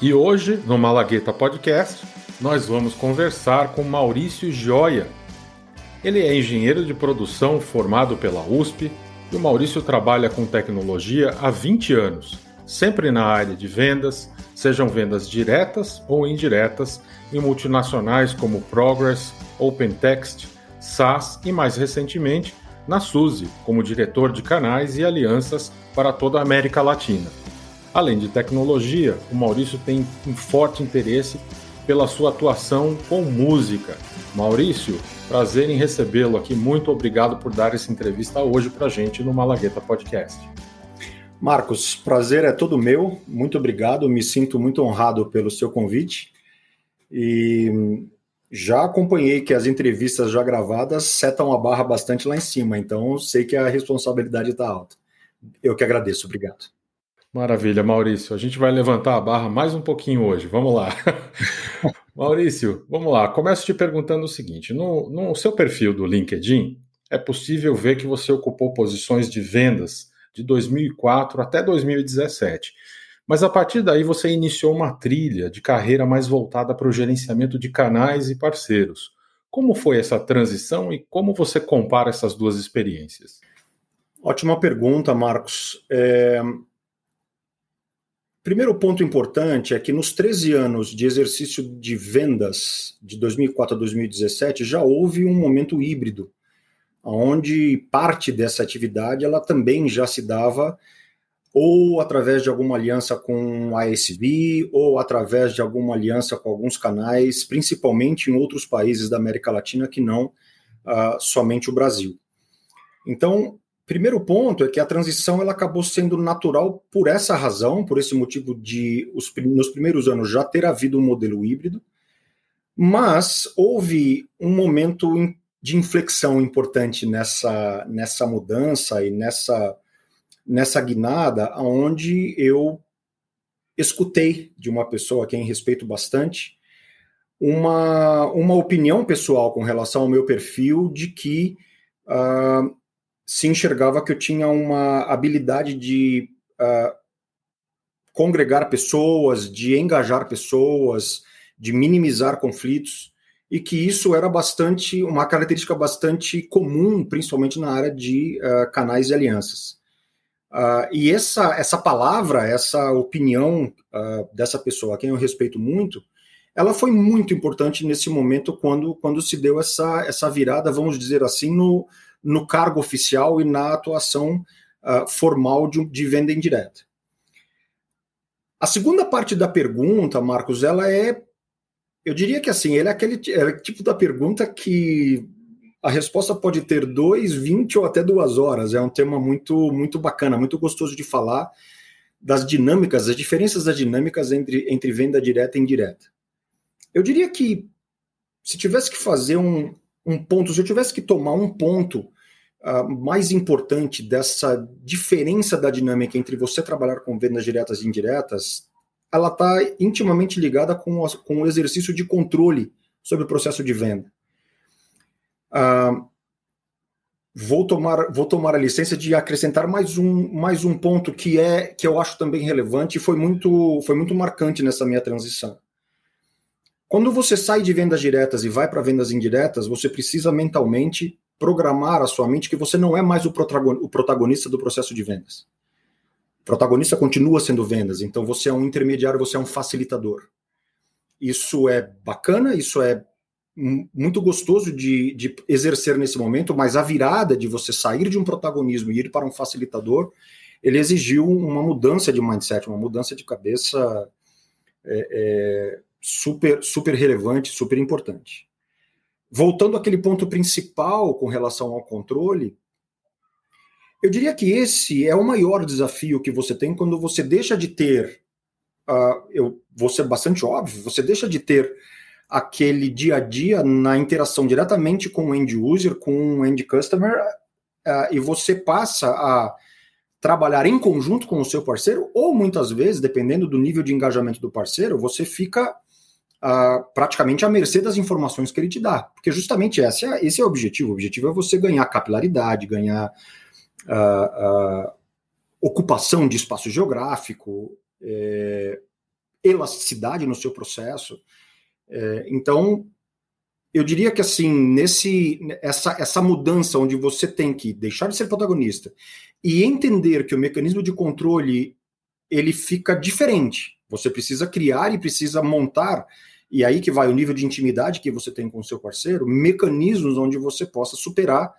E hoje, no Malagueta Podcast, nós vamos conversar com Maurício Gioia. Ele é engenheiro de produção formado pela USP e o Maurício trabalha com tecnologia há 20 anos, sempre na área de vendas, sejam vendas diretas ou indiretas, em multinacionais como Progress, OpenText, SAS e mais recentemente na SUSE, como diretor de canais e alianças para toda a América Latina. Além de tecnologia, o Maurício tem um forte interesse pela sua atuação com música. Maurício, prazer em recebê-lo aqui. Muito obrigado por dar essa entrevista hoje para gente no Malagueta Podcast. Marcos, prazer é todo meu. Muito obrigado. Me sinto muito honrado pelo seu convite. E já acompanhei que as entrevistas já gravadas setam a barra bastante lá em cima, então sei que a responsabilidade está alta. Eu que agradeço, obrigado. Maravilha, Maurício. A gente vai levantar a barra mais um pouquinho hoje. Vamos lá. Maurício, vamos lá. Começo te perguntando o seguinte: no, no seu perfil do LinkedIn, é possível ver que você ocupou posições de vendas de 2004 até 2017. Mas a partir daí você iniciou uma trilha de carreira mais voltada para o gerenciamento de canais e parceiros. Como foi essa transição e como você compara essas duas experiências? Ótima pergunta, Marcos. É, Primeiro ponto importante é que nos 13 anos de exercício de vendas, de 2004 a 2017, já houve um momento híbrido, onde parte dessa atividade ela também já se dava ou através de alguma aliança com a ASB, ou através de alguma aliança com alguns canais, principalmente em outros países da América Latina que não uh, somente o Brasil. Então, Primeiro ponto é que a transição ela acabou sendo natural por essa razão, por esse motivo de os, nos primeiros anos já ter havido um modelo híbrido, mas houve um momento de inflexão importante nessa, nessa mudança e nessa, nessa guinada, onde eu escutei de uma pessoa a quem respeito bastante uma, uma opinião pessoal com relação ao meu perfil de que uh, se enxergava que eu tinha uma habilidade de uh, congregar pessoas, de engajar pessoas, de minimizar conflitos, e que isso era bastante uma característica bastante comum, principalmente na área de uh, canais e alianças. Uh, e essa, essa palavra, essa opinião dessa pessoa, a quem eu respeito muito, ela foi muito importante nesse momento quando, quando se deu essa, essa virada, vamos dizer assim, no, no cargo oficial e na atuação uh, formal de, de venda indireta. A segunda parte da pergunta, Marcos, ela é, eu diria que assim, ele é aquele é tipo da pergunta que a resposta pode ter dois, vinte ou até duas horas. É um tema muito, muito bacana, muito gostoso de falar das dinâmicas, as diferenças das dinâmicas entre, entre venda direta e indireta. Eu diria que se tivesse que fazer um, um ponto, se eu tivesse que tomar um ponto uh, mais importante dessa diferença da dinâmica entre você trabalhar com vendas diretas e indiretas, ela está intimamente ligada com, o, com o exercício de controle sobre o processo de venda. Uh, vou tomar, vou tomar a licença de acrescentar mais um, mais um ponto que é que eu acho também relevante e foi muito, foi muito marcante nessa minha transição. Quando você sai de vendas diretas e vai para vendas indiretas, você precisa mentalmente programar a sua mente que você não é mais o protagonista do processo de vendas. O protagonista continua sendo vendas, então você é um intermediário, você é um facilitador. Isso é bacana, isso é muito gostoso de, de exercer nesse momento, mas a virada de você sair de um protagonismo e ir para um facilitador, ele exigiu uma mudança de mindset, uma mudança de cabeça é, é, super, super relevante, super importante. Voltando àquele ponto principal com relação ao controle, eu diria que esse é o maior desafio que você tem quando você deixa de ter, uh, eu vou ser bastante óbvio, você deixa de ter aquele dia a dia na interação diretamente com o end user, com o end customer, uh, e você passa a trabalhar em conjunto com o seu parceiro, ou muitas vezes, dependendo do nível de engajamento do parceiro, você fica praticamente à mercê das informações que ele te dá. Porque justamente esse é, esse é o objetivo. O objetivo é você ganhar capilaridade, ganhar ocupação de espaço geográfico. É, elasticidade no seu processo. É, então, eu diria que assim, nesse essa, essa mudança onde você tem que deixar de ser protagonista e entender que o mecanismo de controle ele fica diferente. Você precisa criar e precisa montar e aí que vai o nível de intimidade que você tem com o seu parceiro, mecanismos onde você possa superar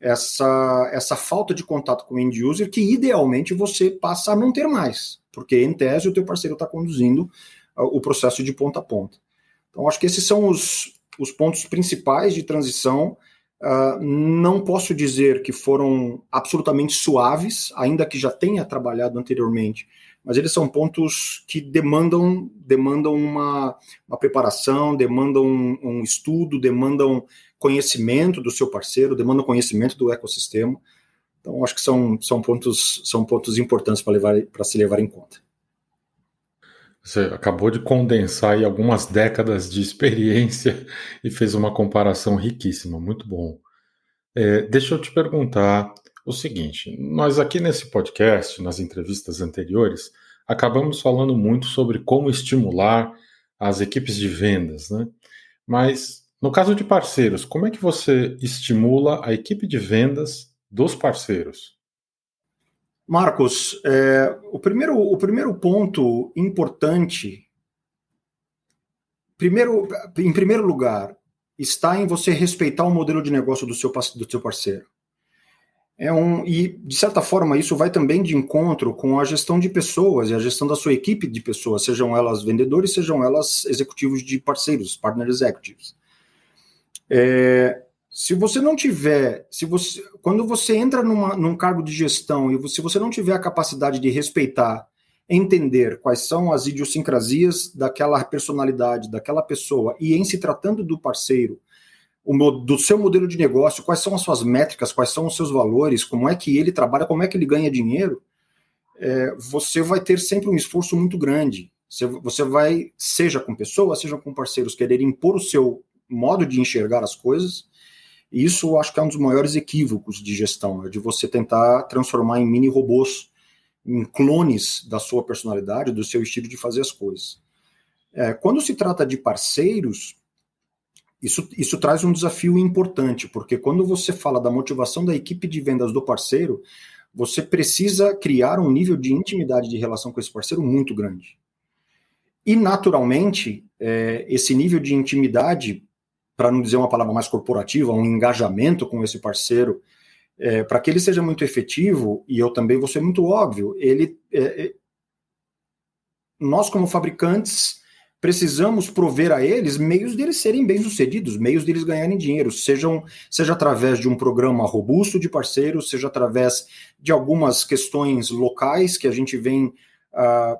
essa, essa falta de contato com o end user que idealmente você passa a não ter mais, porque em tese o teu parceiro está conduzindo uh, o processo de ponta a ponta. Então acho que esses são os, os pontos principais de transição. Uh, não posso dizer que foram absolutamente suaves, ainda que já tenha trabalhado anteriormente mas eles são pontos que demandam demandam uma, uma preparação, demandam um, um, estudo, demandam conhecimento do seu parceiro, demandam conhecimento do ecossistema. Então, acho que são, são pontos são pontos importantes para levar para se levar em conta. Você acabou de condensar algumas décadas de experiência e fez uma comparação riquíssima, muito bom. É, deixa eu te perguntar o seguinte: nós aqui nesse podcast, nas entrevistas anteriores, acabamos falando muito sobre como estimular as equipes de vendas, né? Mas no caso de parceiros, como é que você estimula a equipe de vendas dos parceiros? Marcos, é, o, primeiro, o primeiro ponto importante, primeiro, em primeiro lugar, está em você respeitar o modelo de negócio do seu, do seu parceiro. É um, e, de certa forma, isso vai também de encontro com a gestão de pessoas e a gestão da sua equipe de pessoas, sejam elas vendedores, sejam elas executivos de parceiros, partner executives. É, se você não tiver, se você, quando você entra numa, num cargo de gestão e se você não tiver a capacidade de respeitar, entender quais são as idiosincrasias daquela personalidade, daquela pessoa, e em se tratando do parceiro, o, do seu modelo de negócio, quais são as suas métricas, quais são os seus valores, como é que ele trabalha, como é que ele ganha dinheiro, é, você vai ter sempre um esforço muito grande. Você, você vai, seja com pessoas, seja com parceiros, querer impor o seu modo de enxergar as coisas. E isso eu acho que é um dos maiores equívocos de gestão, é de você tentar transformar em mini robôs, em clones da sua personalidade, do seu estilo de fazer as coisas. É, quando se trata de parceiros, isso, isso traz um desafio importante, porque quando você fala da motivação da equipe de vendas do parceiro, você precisa criar um nível de intimidade de relação com esse parceiro muito grande. E, naturalmente, é, esse nível de intimidade, para não dizer uma palavra mais corporativa, um engajamento com esse parceiro, é, para que ele seja muito efetivo, e eu também vou ser muito óbvio, ele, é, é nós, como fabricantes, precisamos prover a eles meios deles serem bem-sucedidos, meios deles ganharem dinheiro, sejam, seja através de um programa robusto de parceiros, seja através de algumas questões locais que a gente vem uh,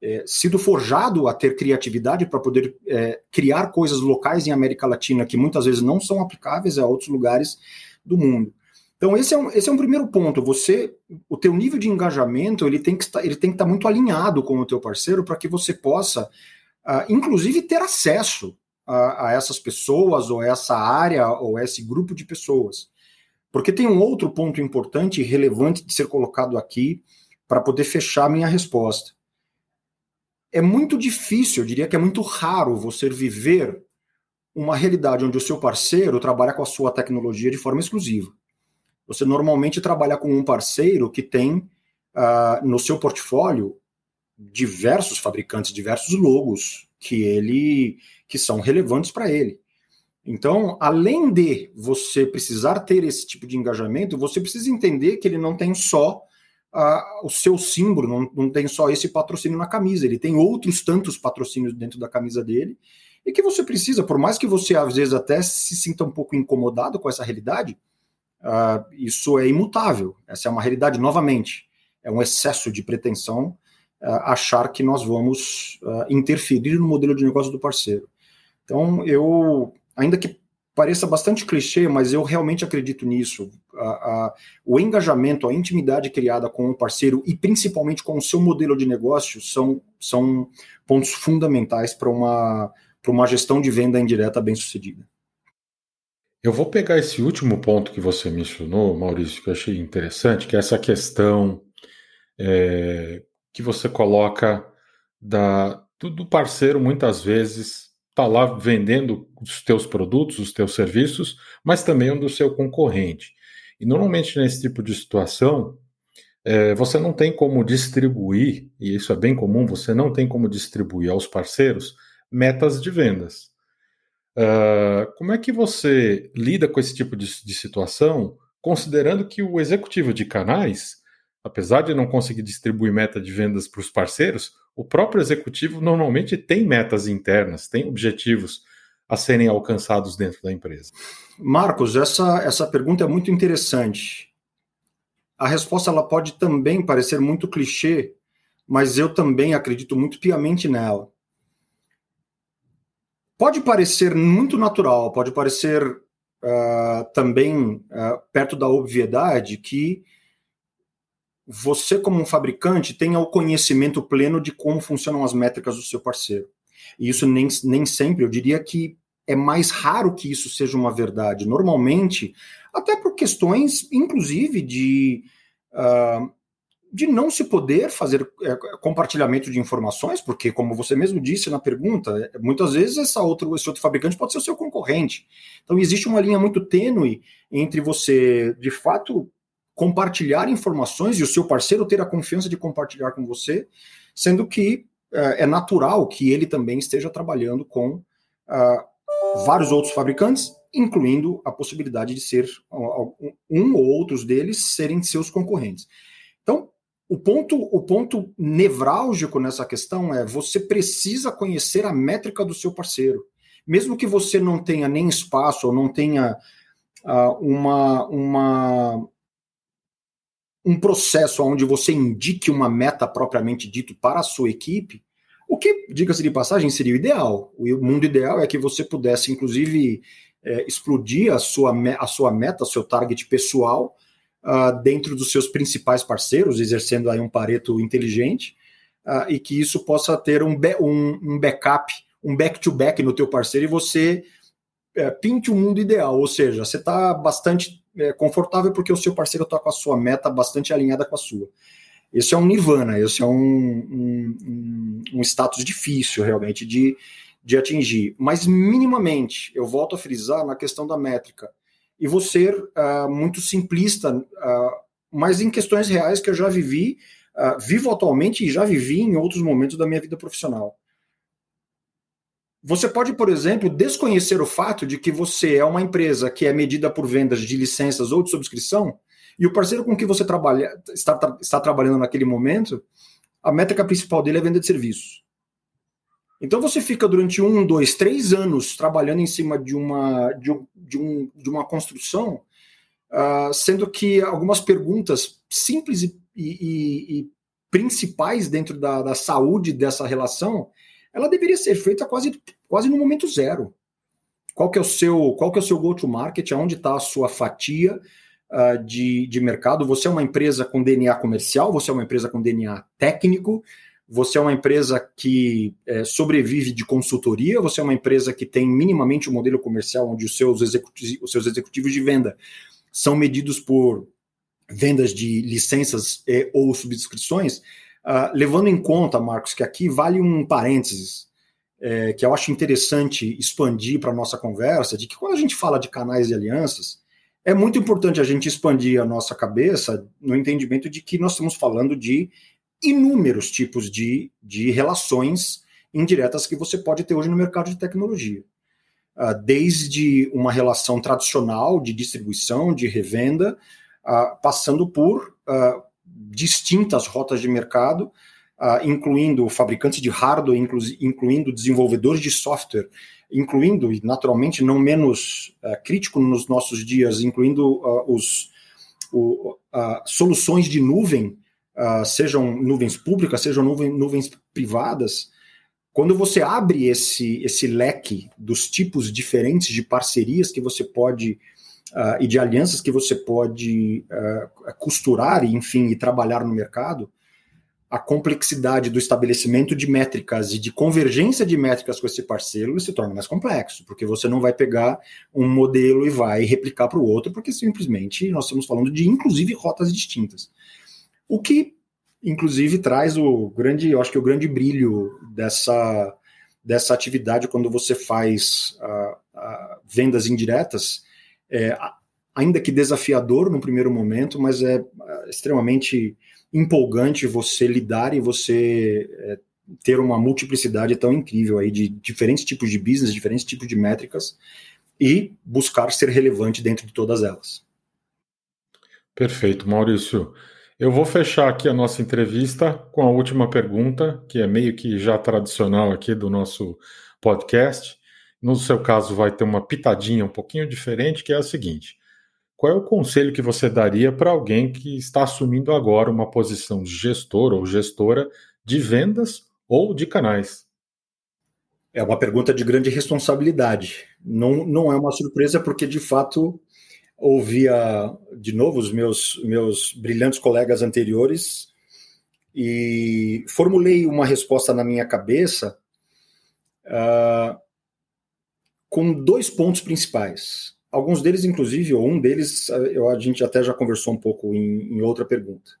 é, sido forjado a ter criatividade para poder é, criar coisas locais em América Latina que muitas vezes não são aplicáveis a outros lugares do mundo. Então esse é um, esse é um primeiro ponto. Você, o teu nível de engajamento ele tem que estar, ele tem que estar muito alinhado com o teu parceiro para que você possa uh, inclusive ter acesso a, a, essas pessoas, ou essa área, ou esse grupo de pessoas. Porque tem um outro ponto importante e relevante de ser colocado aqui para poder fechar minha resposta. É muito difícil, eu diria que é muito raro você viver uma realidade onde o seu parceiro trabalha com a sua tecnologia de forma exclusiva. Você normalmente trabalha com um parceiro que tem uh, no seu portfólio diversos fabricantes, diversos logos que ele que são relevantes para ele. Então, além de você precisar ter esse tipo de engajamento, você precisa entender que ele não tem só uh, o seu símbolo, não, não tem só esse patrocínio na camisa, ele tem outros tantos patrocínios dentro da camisa dele, e que você precisa, por mais que você às vezes até se sinta um pouco incomodado com essa realidade, uh, isso é imutável, essa é uma realidade novamente, é um excesso de pretensão achar que nós vamos uh, interferir no modelo de negócio do parceiro. Então, eu, ainda que pareça bastante clichê, mas eu realmente acredito nisso. o engajamento, a intimidade criada com o parceiro e principalmente com o seu modelo de negócio são, são pontos fundamentais para uma, uma gestão de venda indireta bem sucedida. Eu vou pegar esse último ponto que você mencionou, Maurício, que eu achei interessante, que é essa questão é, que você coloca da, do parceiro muitas vezes está lá vendendo os teus produtos, os teus serviços, mas também um do seu concorrente. E normalmente nesse tipo de situação, é, você não tem como distribuir, e isso é bem comum, você não tem como distribuir aos parceiros metas de vendas. Uh, como é que você lida com esse tipo de, de situação, considerando que o executivo de canais, apesar de não conseguir distribuir meta de vendas para os parceiros, o próprio executivo normalmente tem metas internas, tem objetivos a serem alcançados dentro da empresa? Marcos, essa, essa pergunta é muito interessante. A resposta ela pode também parecer muito clichê, mas eu também acredito muito piamente nela. Pode parecer muito natural, pode parecer uh, também uh, perto da obviedade que você, como um fabricante, tenha o conhecimento pleno de como funcionam as métricas do seu parceiro. E isso nem, nem sempre, eu diria que é mais raro que isso seja uma verdade. Normalmente, até por questões, inclusive, de, uh, de não se poder fazer é, compartilhamento de informações, porque, como você mesmo disse na pergunta, muitas vezes essa outro, esse outro fabricante pode ser o seu concorrente. Então, existe uma linha muito tênue entre você, de fato, compartilhar informações e o seu parceiro ter a confiança de compartilhar com você, sendo que uh, é natural que ele também esteja trabalhando com uh, vários outros fabricantes, incluindo a possibilidade de ser um ou outros deles serem seus concorrentes. Então, o ponto, o ponto nevrálgico nessa questão é você precisa conhecer a métrica do seu parceiro. Mesmo que você não tenha nem espaço ou não tenha uh, uma, uma um processo onde você indique uma meta propriamente dito para a sua equipe, o que, diga-se de passagem, seria o ideal. O mundo ideal é que você pudesse, inclusive, é, explodir a sua, a sua meta, seu target pessoal, uh, dentro dos seus principais parceiros, exercendo aí um pareto inteligente, uh, e que isso possa ter um, um, um backup, um back-to-back -back no teu parceiro, e você é, pinte o um mundo ideal, ou seja, você está bastante é, confortável porque o seu parceiro está com a sua meta bastante alinhada com a sua. Esse é um nirvana, esse é um, um, um status difícil realmente de, de atingir. Mas minimamente, eu volto a frisar na questão da métrica, e vou ser uh, muito simplista, uh, mas em questões reais que eu já vivi, uh, vivo atualmente e já vivi em outros momentos da minha vida profissional. Você pode, por exemplo, desconhecer o fato de que você é uma empresa que é medida por vendas de licenças ou de subscrição, e o parceiro com que você trabalha, está, está trabalhando naquele momento, a métrica principal dele é venda de serviços. Então você fica durante um, dois, três anos trabalhando em cima de uma, de, de um, de uma construção, uh, sendo que algumas perguntas simples e, e, e principais dentro da, da saúde dessa relação ela deveria ser feita quase, quase no momento zero. Qual que é o seu, qual que é o seu go-to-market, aonde está a sua fatia uh, de, de mercado? Você é uma empresa com DNA comercial, você é uma empresa com DNA técnico, você é uma empresa que é, sobrevive de consultoria, você é uma empresa que tem minimamente um modelo comercial onde os seus, executivos, os seus executivos de venda são medidos por vendas de licenças e, ou subscrições, Uh, levando em conta, Marcos, que aqui vale um parênteses, é, que eu acho interessante expandir para a nossa conversa, de que quando a gente fala de canais e alianças, é muito importante a gente expandir a nossa cabeça no entendimento de que nós estamos falando de inúmeros tipos de, de relações indiretas que você pode ter hoje no mercado de tecnologia. Uh, desde uma relação tradicional de distribuição, de revenda, uh, passando por distintas rotas de mercado, uh, incluindo fabricantes de hardware, inclu incluindo desenvolvedores de software, incluindo, e naturalmente não menos uh, crítico nos nossos dias, incluindo uh, os, o, soluções de nuvem, sejam nuvens públicas, sejam nuvens privadas. Quando você abre esse, esse leque dos tipos diferentes de parcerias que você pode uh, e de alianças que você pode uh, costurar enfim, e trabalhar no mercado, a complexidade do estabelecimento de métricas e de convergência de métricas com esse parceiro se torna mais complexo, porque você não vai pegar um modelo e vai replicar para o outro, porque simplesmente nós estamos falando de, inclusive, rotas distintas. O que inclusive traz o grande, eu acho que o grande brilho dessa, dessa atividade quando você faz uh, uh, vendas indiretas, é, ainda que desafiador no primeiro momento, mas é uh, extremamente empolgante você lidar e você é, ter uma multiplicidade tão incrível aí de diferentes tipos de business, diferentes tipos de métricas e buscar ser relevante dentro de todas elas. Perfeito, Maurício. Eu vou fechar aqui a nossa entrevista com a última pergunta, que é meio que já tradicional aqui do nosso podcast. No seu caso, vai ter uma pitadinha um pouquinho diferente, que é a seguinte: qual é o conselho que você daria para alguém que está assumindo agora uma posição de gestor ou gestora de vendas ou de canais? É uma pergunta de grande responsabilidade. Não, não é uma surpresa, porque de fato ouvia de novo os meus, meus brilhantes colegas anteriores e formulei uma resposta na minha cabeça uh, com dois pontos principais. Alguns deles, inclusive, ou um deles, eu, a gente até já conversou um pouco em, em outra pergunta.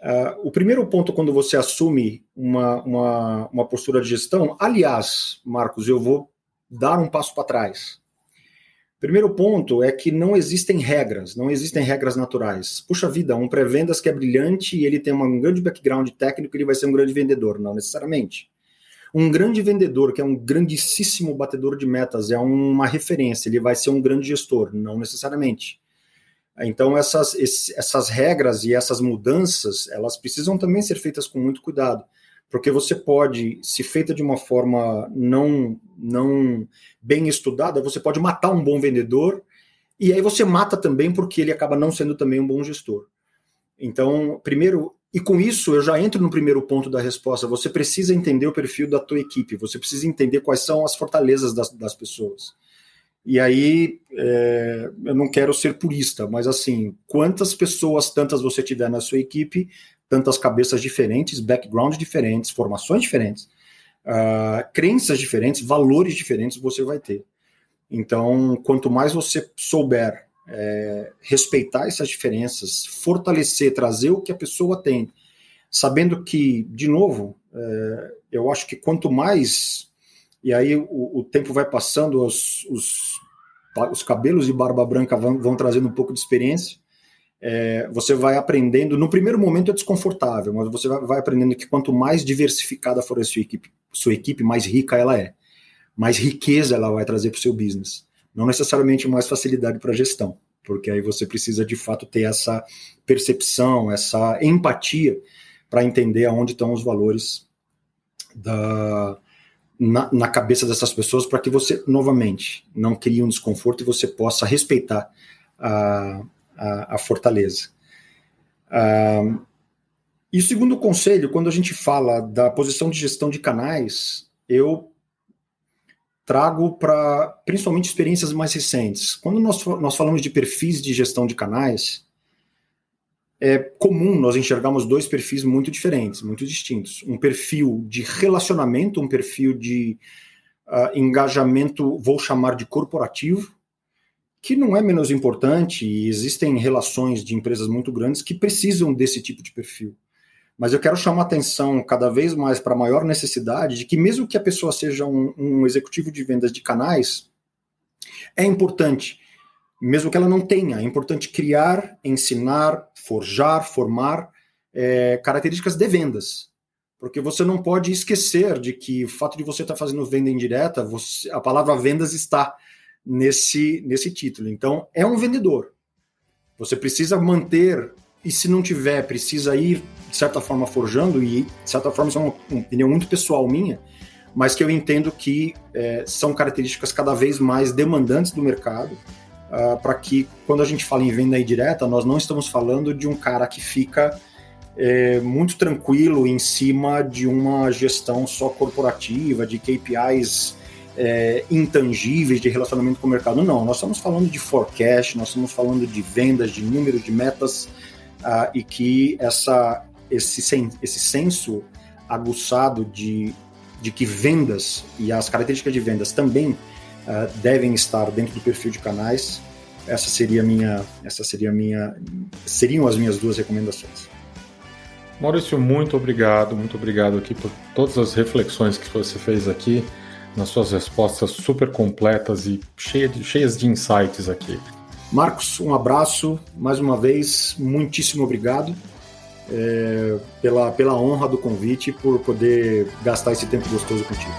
Uh, o primeiro ponto, quando você assume uma, uma, uma postura de gestão, aliás, Marcos, eu vou dar um passo para trás. Primeiro ponto é que não existem regras, não existem regras naturais. Puxa vida, um pré-vendas que é brilhante e ele tem um grande background técnico, ele vai ser um grande vendedor, não necessariamente. Um grande vendedor, que é um grandíssimo batedor de metas, é uma referência, ele vai ser um grande gestor, não necessariamente. Então, essas, essas regras e essas mudanças, elas precisam também ser feitas com muito cuidado porque você pode, se feita de uma forma não, não bem estudada, você pode matar um bom vendedor, e aí você mata também porque ele acaba não sendo também um bom gestor. Então, primeiro, e com isso eu já entro no primeiro ponto da resposta, você precisa entender o perfil da tua equipe, você precisa entender quais são as fortalezas das, das pessoas. E aí, é, eu não quero ser purista, mas assim, quantas pessoas tantas você tiver na sua equipe, tantas cabeças diferentes, backgrounds diferentes, formações diferentes, uh, crenças diferentes, valores diferentes você vai ter. Então, quanto mais você souber é, respeitar essas diferenças, fortalecer, trazer o que a pessoa tem, sabendo que, de novo, é, eu acho que quanto mais, e aí o, o tempo vai passando, os, os, os cabelos de barba branca vão, vão trazendo um pouco de experiência, é, você vai aprendendo. No primeiro momento é desconfortável, mas você vai, vai, aprendendo que quanto mais diversificada for a sua equipe, sua equipe, mais rica ela é, mais riqueza ela vai trazer para o seu business. Não necessariamente mais facilidade para gestão, porque aí você precisa de fato ter essa percepção, essa empatia para entender aonde estão os valores da, na, na cabeça dessas pessoas, para que você, novamente, não crie um desconforto e você possa respeitar a a, a fortaleza. Uh, e o segundo conselho, quando a gente fala da posição de gestão de canais, eu trago para principalmente experiências mais recentes. Quando nós, nós falamos de perfis de gestão de canais, é comum nós enxergarmos dois perfis muito diferentes, muito distintos. Um perfil de relacionamento, um perfil de uh, engajamento, vou chamar de corporativo, que não é menos importante, e existem relações de empresas muito grandes que precisam desse tipo de perfil. Mas eu quero chamar atenção cada vez mais para a maior necessidade de que, mesmo que a pessoa seja um, um executivo de vendas de canais, é importante, mesmo que ela não tenha, é importante criar, ensinar, forjar, formar é, características de vendas. Porque você não pode esquecer de que o fato de você estar tá fazendo venda indireta, você, a palavra vendas está nesse, nesse título. Então, é um vendedor. Você precisa manter, e se não tiver, precisa ir, de certa forma, forjando, e de certa forma, isso é uma, uma opinião muito pessoal minha, mas que eu entendo que é, são características cada vez mais demandantes do mercado, uh, ah, para que, quando a gente fala em venda indireta, nós não estamos falando de um cara que fica é, muito tranquilo em cima de uma gestão só corporativa, de KPIs é, intangíveis de relacionamento com o mercado. Não, nós estamos falando de forecast, nós estamos falando de vendas, de números, de metas, uh, e que essa, esse, sen, esse senso aguçado de, de que vendas e as características de vendas também uh, devem estar dentro do perfil de canais. Essa seria minha, essa seria minha, seriam as minhas duas recomendações. Maurício, muito obrigado, muito obrigado aqui por todas as reflexões que você fez aqui, nas suas respostas super completas e cheias de, cheias de insights aqui. Marcos, um abraço, mais uma vez, muitíssimo obrigado é, pela, pela honra do convite e por poder gastar esse tempo gostoso contigo.